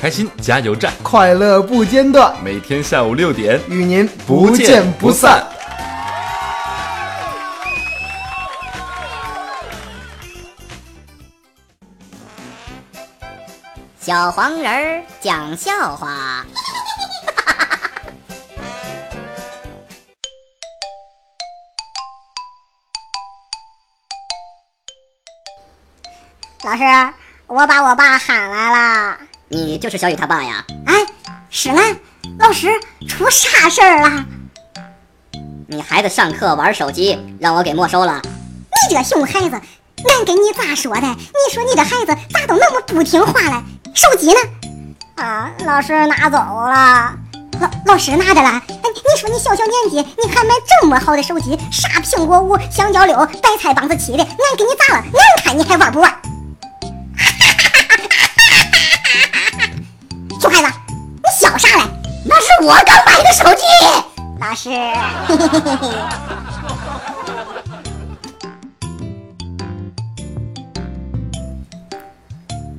开心加油站，快乐不间断，每天下午六点与您不见不散。小黄人儿讲笑话。老师，我把我爸喊来了。你就是小雨他爸呀？哎，是嘞。老师，出啥事儿了？你孩子上课玩手机，让我给没收了。你这熊孩子，俺跟你咋说的？你说你这孩子咋都那么不听话了？手机呢？啊，老师拿走了。老老师拿着了。哎，你说你小小年纪，你还买这么好的手机？啥苹果五、香蕉六、白菜帮子七的？俺给你咋了？俺看你还玩不玩？熊孩子，你笑啥嘞？那是我刚买的手机。老师，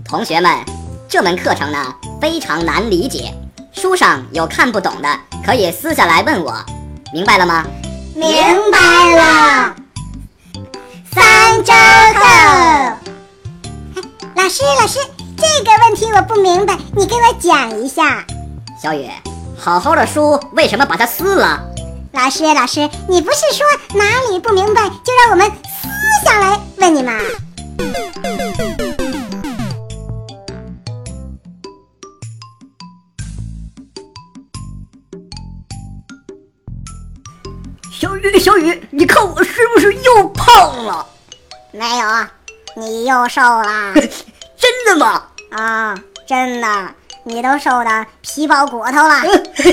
同学们，这门课程呢非常难理解，书上有看不懂的，可以私下来问我，明白了吗？明白了。三周后，老师，老师，这个问题我不明白，你给我讲一下。小雨，好好的书为什么把它撕了？老师，老师，你不是说哪里不明白就让我们撕下来问你吗？小雨，小雨，你看我是不是又胖了？没有，你又瘦了。啊，真的，你都瘦的皮包骨头了。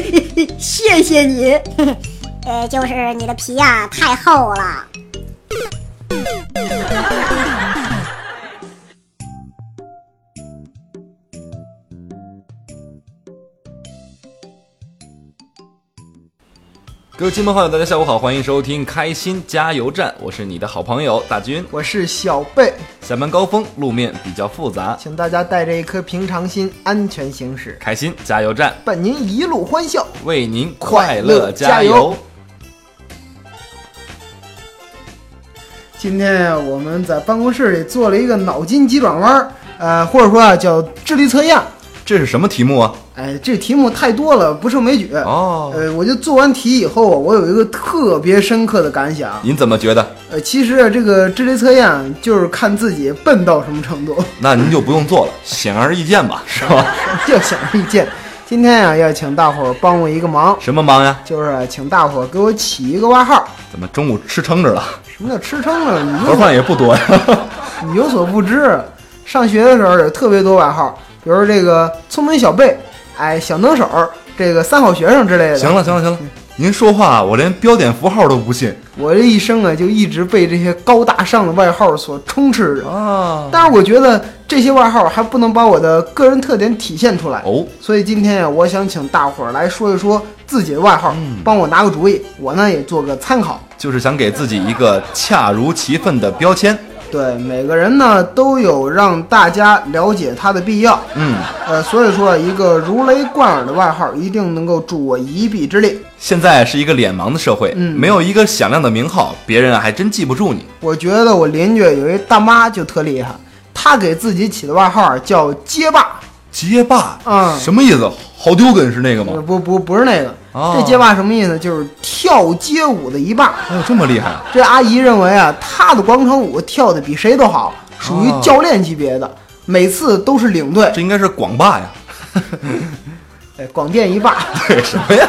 谢谢你。呃，就是你的皮呀、太厚了。各位亲朋好友，大家下午好，欢迎收听开心加油站，我是你的好朋友大军。我是小贝，下班高峰，路面比较复杂，请大家带着一颗平常心，安全行驶，开心加油站伴您一路欢笑。为您快乐加加油今天呀，我们在办公室里做了一个脑筋急转弯儿，呃，或者说啊叫智力测验。这是什么题目啊？哎，这题目太多了，不胜枚举。哦，呃，我就做完题以后啊，我有一个特别深刻的感想。您怎么觉得？呃，其实啊这个智力测验就是看自己笨到什么程度，那您就不用做了，显而易见吧，是吧？就显而易见。今天呀、要请大伙儿帮我一个忙，什么忙呀？就是啊请大伙儿给我起一个外号。怎么中午吃撑着了？什么叫吃撑了？你盒饭也不多呀。你有所不知，上学的时候有特别多外号，比如这个聪明小贝，哎，小能手，这个三好学生之类的。行了，行了，行了，您说话我连标点符号都不信我这一生啊，就一直被这些高大上的外号所充斥着。啊。但是我觉得这些外号还不能把我的个人特点体现出来。哦，所以今天呀，我想请大伙儿来说一说自己的外号，嗯帮我拿个主意，我呢也做个参考。就是想给自己一个恰如其分的标签。对每个人呢都有让大家了解他的必要，嗯，呃，所以说一个如雷贯耳的外号一定能够助我一臂之力。现在是一个脸盲的社会，嗯没有一个响亮的名号，别人啊还真记不住你。我觉得我邻居有一大妈就特厉害，她给自己起的外号叫街霸，街霸，嗯什么意思？好丢根是那个吗？呃不不不是那个，哦这街霸什么意思？就是跳街舞的一霸。还有这么厉害啊？这阿姨认为啊，她的广场舞跳的比谁都好，属于哦教练级别的，每次都是领队。这应该是广霸呀？哎，广电一霸。对，什么呀？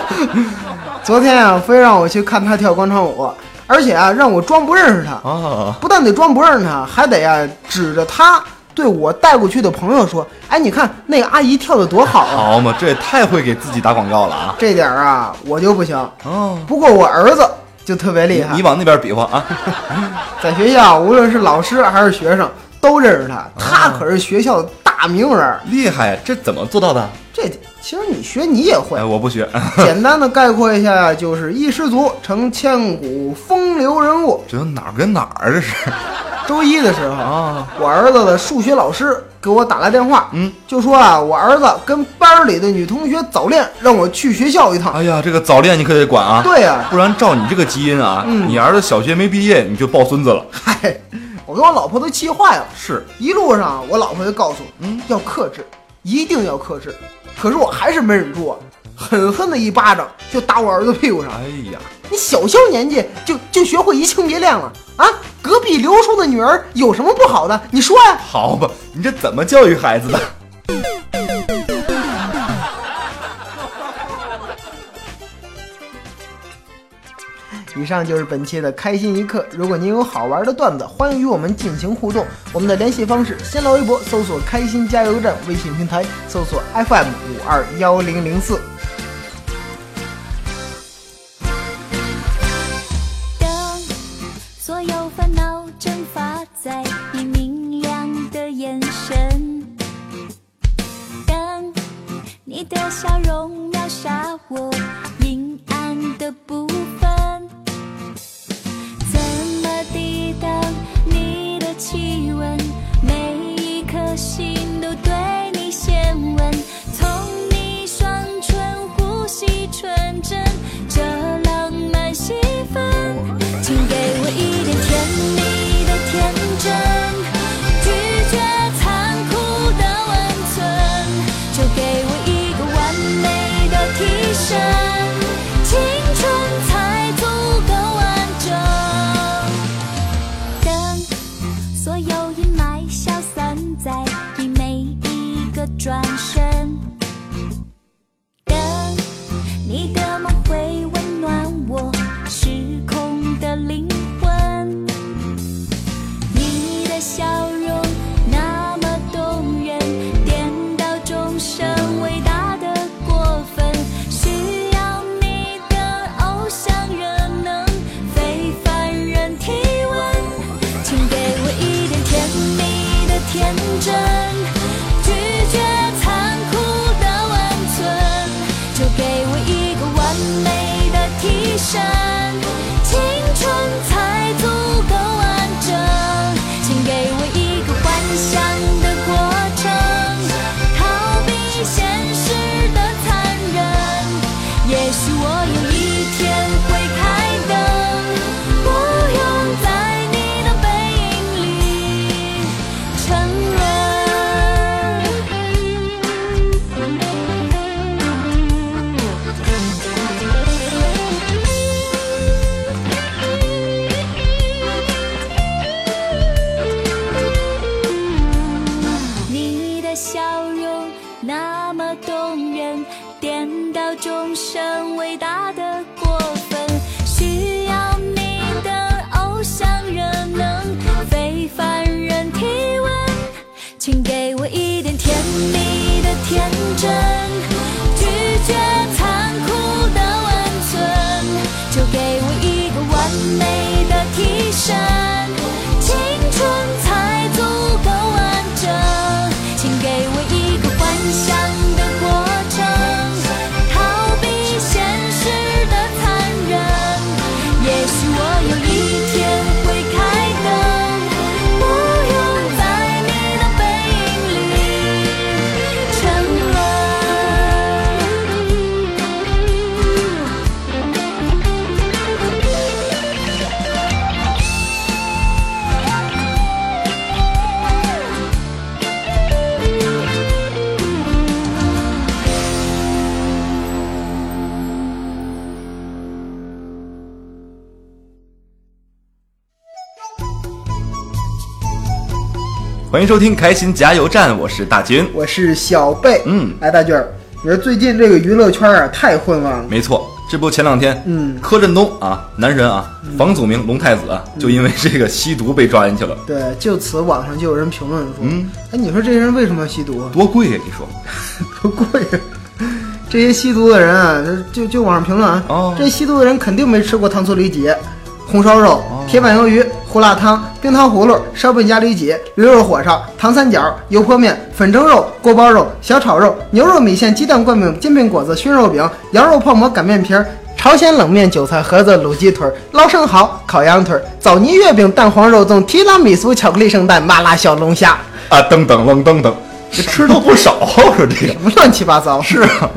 昨天啊，非让我去看她跳广场舞，而且啊，让我装不认识她。啊，不但得装不认识她，还得啊指着她对我带过去的朋友说：“哎，你看那个阿姨跳的多好啊好嘛，这也太会给自己打广告了啊！！”这点儿啊，我就不行。哦，不过我儿子就特别厉害你，往那边比划啊！在学校无论是老师还是学生都认识他，他可是学校的大名人儿。厉害，这怎么做到的？这其实你学你也会哎，。我不学，简单的概括一下，就是一失足成千古风流人物。这哪儿跟哪儿啊这是？周一的时候，啊，我儿子的数学老师给我打来电话，嗯，就说啊，我儿子跟班里的女同学早恋，让我去学校一趟。哎呀，这个早恋你可得管啊，对呀、不然照你这个基因啊，嗯你儿子小学没毕业你就抱孙子了。嗨，我跟我老婆都气坏了。是，一路上，我老婆就告诉我，嗯，要克制，一定要克制。可是我还是没忍住啊，狠狠的一巴掌就打我儿子屁股上。哎呀，你小小年纪就就学会移情别恋了啊？隔壁刘叔的女儿有什么不好的？你说呀、好吧，你这怎么教育孩子的？以上就是本期的开心一刻。如果您有好玩的段子，欢迎与我们进行互动。我们的联系方式：新浪微博搜索“开心加油站”，微信平台搜索 FM 五二幺零零四。你的笑容秒杀我阴暗的部生。众生伟大的过分，需要你的偶像热能非凡人体温，请给我一点甜蜜的天真，拒绝残酷的温存，就给我一个完美的替身，迎收听开心加油站，我是大军。我是小贝。嗯，哎，大军儿，你说最近这个娱乐圈啊太混乱了。没错，这不前两天，嗯柯震东啊，男神啊，房祖名龙太子啊，就因为这个吸毒被抓进去了，对，就此网上就有人评论说，嗯，哎，你说这些人为什么要吸毒啊？多贵呀、你说？多贵呀！这些吸毒的人啊，就就网上评论啊，哦这吸毒的人肯定没吃过糖醋里脊、红烧肉、哦。铁板鱿鱼、胡辣汤、冰糖葫芦、烧饼夹里脊、驴肉火烧、糖三角、油泼面、粉蒸肉、锅包肉、小炒肉、牛肉米线、鸡蛋灌饼、煎饼果子、熏肉饼、羊肉泡馍、擀面皮儿、朝鲜冷面、韭菜盒子、卤鸡腿、捞生蚝、烤羊腿、枣泥月饼、蛋黄肉粽、提拉米苏、巧克力圣诞、麻辣小龙虾，啊，噔噔愣噔噔，这吃都不少，我说这个什么乱七八糟？是啊，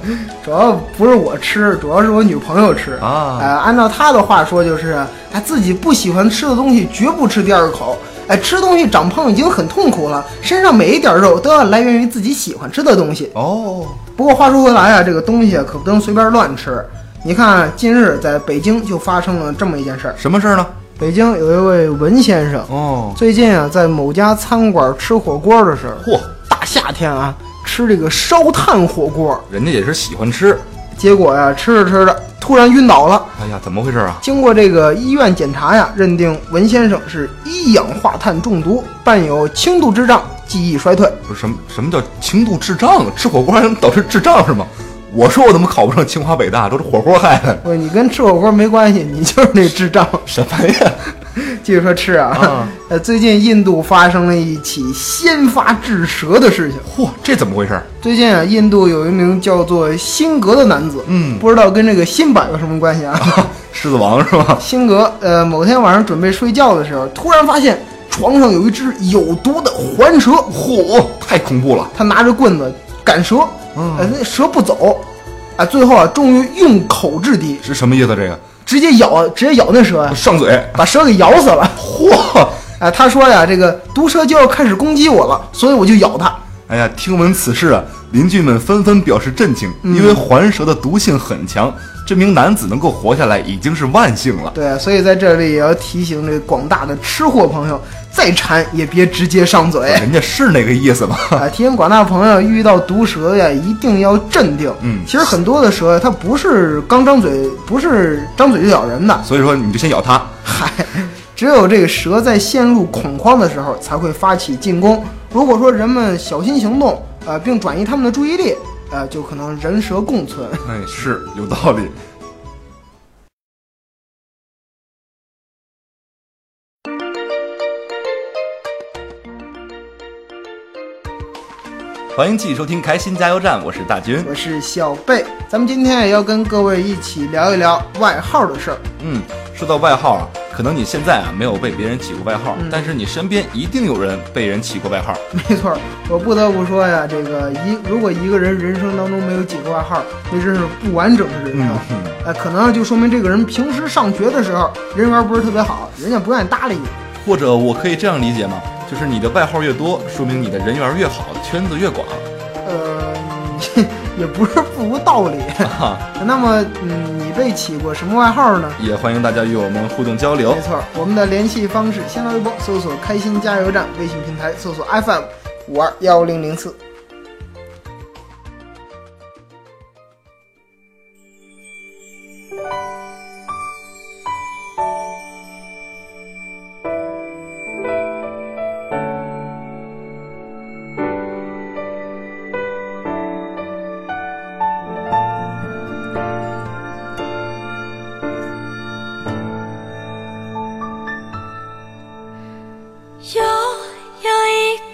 主要不是我吃，主要是我女朋友吃啊呃，按照她的话说，就是她自己不喜欢吃的东西绝不吃第二口。哎，吃东西长胖已经很痛苦了，身上每一点肉都要来源于自己喜欢吃的东西。哦，不过话说回来啊，这个东西啊可不能随便乱吃。你看，近日在北京就发生了这么一件事儿。什么事儿呢？北京有一位文先生，哦，最近啊在某家餐馆吃火锅的时候，嚯，大夏天啊吃这个烧炭火锅，人家也是喜欢吃。结果呀吃着吃着突然晕倒了。哎呀，怎么回事啊？经过这个医院检查呀，认定文先生是一氧化碳中毒，伴有轻度智障、记忆衰退。不是什么什么叫轻度智障啊？吃火锅还能导致智障是吗？我说我怎么考不上清华北大，都是火锅害的。不，你跟吃火锅没关系，你就是那智障。什么呀？继续说吃啊，啊 呃，最近印度发生了一起先发制蛇的事情。嚯，这怎么回事？最近啊，印度有一名叫做辛格的男子，嗯不知道跟这个辛巴有什么关系啊？狮子王是吧？辛格，呃，某天晚上准备睡觉的时候，突然发现床上有一只有毒的环蛇，嚯，太恐怖了！他拿着棍子赶蛇，嗯呃，那蛇不走，啊，最后啊，终于用口制敌，是什么意思？这个直接咬，直接咬那蛇呀，上嘴，把蛇给咬死了。嚯！哎，他说呀，这个毒蛇就要开始攻击我了，所以我就咬它。哎呀，听闻此事啊，邻居们纷纷表示震惊，因为环蛇的毒性很强，这名男子能够活下来已经是万幸了。对，所以在这里也要提醒这广大的吃货朋友，再馋也别直接上嘴。人家是那个意思吗？啊，提醒广大朋友，遇到毒蛇呀，一定要镇定。嗯其实很多的蛇呀，它不是刚张嘴，不是张嘴就咬人的。所以说你就先咬它。嗨，只有这个蛇在陷入恐慌的时候才会发起进攻。如果说人们小心行动，呃，并转移他们的注意力，呃，就可能人蛇共存。哎，是有道理。欢迎继续收听《开心加油站》，我是大军。我是小贝，咱们今天也要跟各位一起聊一聊外号的事儿。嗯，说到外号啊，可能你现在啊没有被别人起过外号，嗯但是你身边一定有人被人起过外号。没错儿，我不得不说呀，这个一如果一个人人生当中没有几个外号，那真是不完整的人生。嗯呃，可能就说明这个人平时上学的时候人缘不是特别好，人家不愿意搭理你。或者我可以这样理解吗？就是你的外号越多，说明你的人缘越好，圈子越广。呃，也不是不无道理。哈，那么，嗯，你被起过什么外号呢？也欢迎大家与我们互动交流没。错，我们的联系方式：新浪微博搜索“开心加油站”，微信平台搜索 FM 五二幺零零四。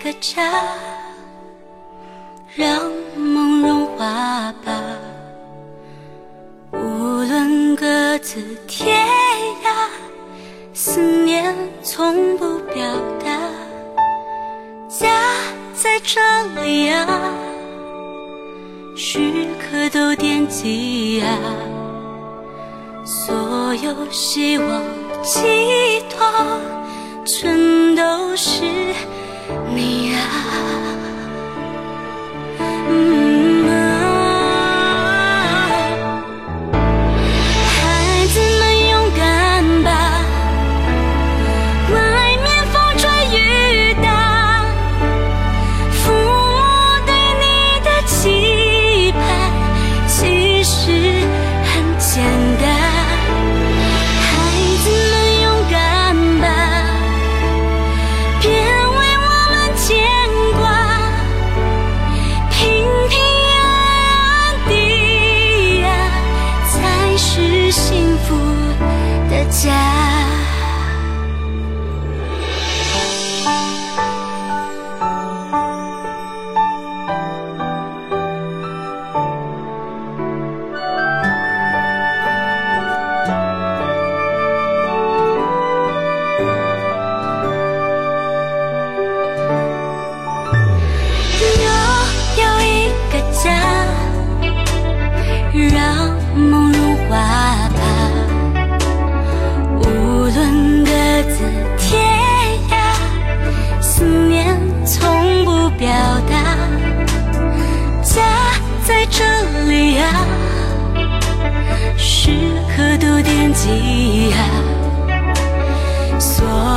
个家，让梦融化吧。无论各自天涯，思念从不表达。家在这里啊，时刻都惦记啊。所有希望寄托，全都是你啊。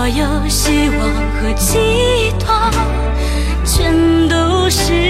有希望和寄托，全都是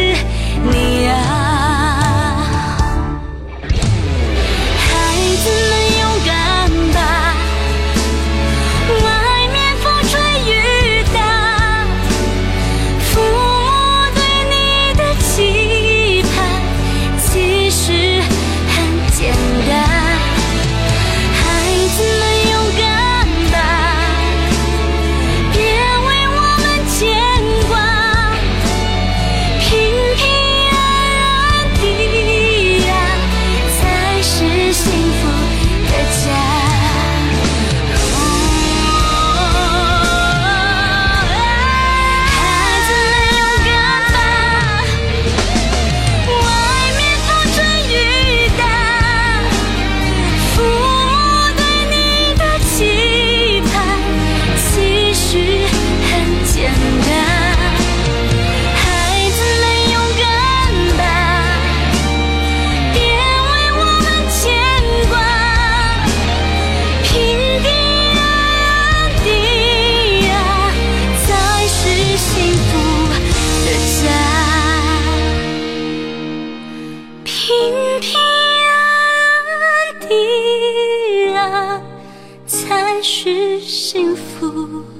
幸福。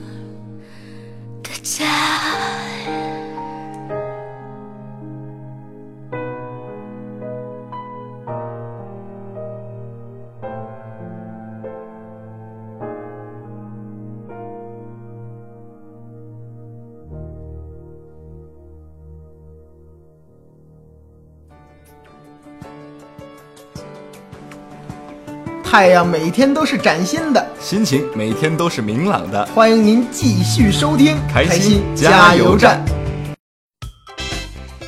太阳每天都是崭新的，心情每天都是明朗的。欢迎您继续收听开心心加油站。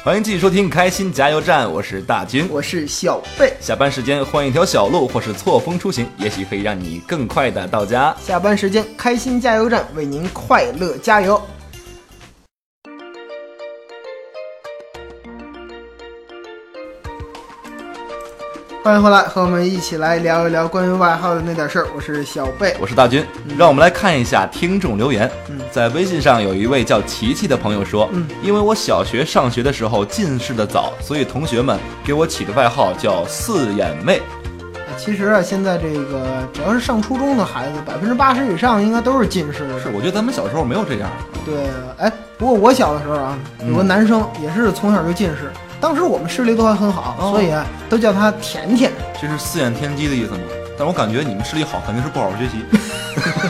欢迎继续收听《开心加油站》，我是大军。我是小贝。下班时间换一条小路或是错峰出行，也许可以让你更快的到家。下班时间，开心加油站为您快乐加油。欢迎回来，和我们一起来聊一聊关于外号的那点事儿。我是小贝，我是大军，让我们来看一下听众留言。嗯在微信上有一位叫琪琪的朋友说，嗯因为我小学上学的时候近视的早，所以同学们给我起的外号叫四眼妹。其实啊，现在这个只要是上初中的孩子，百分之八十以上应该都是近视的。是，我觉得咱们小时候没有这样。对，哎，不过我小的时候啊，有个嗯男生也是从小就近视，当时我们视力都还很好，哦所以啊都叫他甜甜。这是四眼天机的意思吗？但我感觉你们视力好，肯定是不好好学习。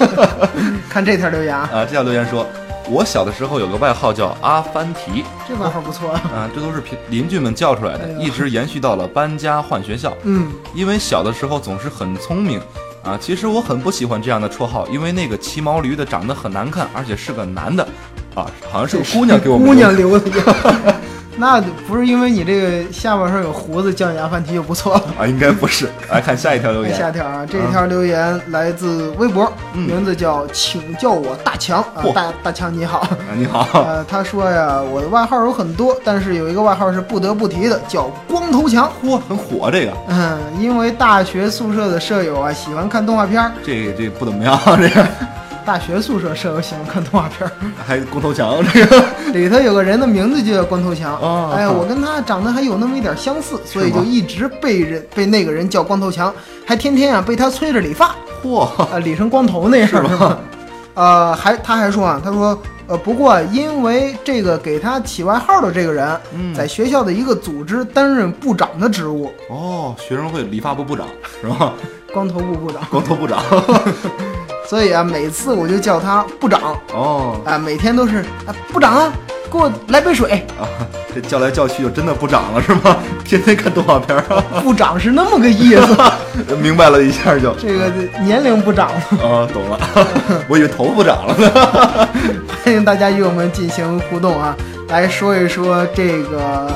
看这条留言啊，啊，这条留言说，我小的时候有个外号叫阿凡提，这外号不错啊。啊，这都是邻邻居们叫出来的哎，一直延续到了搬家换学校。嗯，因为小的时候总是很聪明，啊，其实我很不喜欢这样的绰号，因为那个骑毛驴的长得很难看，而且是个男的，啊，好像是个姑娘给我们 姑娘留留的。那不是因为你这个下巴上有胡子叫你阿凡提就不错了。啊，应该不是。来看下一条留言，下条啊，这条留言来自微博，嗯名字叫“请叫我大强”啊，嚯大大强你好。啊，你好，呃，他说呀，我的外号有很多，但是有一个外号是不得不提的，叫光头强。嚯，很火这个，嗯，因为大学宿舍的舍友啊喜欢看动画片儿，这这不怎么样，这个 大学宿舍舍友喜欢看动画片儿，还光头强，这 个里头有个人的名字就叫光头强。哦哎，我跟他长得还有那么一点相似，所以就一直被人被那个人叫光头强，还天天啊被他催着理发，嚯，啊，理成光头那样是吧？呃，还他还说啊，他说呃，不过因为这个给他起外号的这个人，嗯。在学校的一个组织担任部长的职务，哦，学生会理发部部长是吧？光头部部长。光头部长，所以啊，每次我就叫他部长哦，啊，每天都是啊，部长啊，给我来杯水。啊，这叫来叫去就真的部长了是吗？天天看动画片儿，部长是那么个意思，明白了一下就，这个年龄不长了。啊，懂了，我以为头不长了呢。欢迎大家与我们进行互动啊，来说一说这个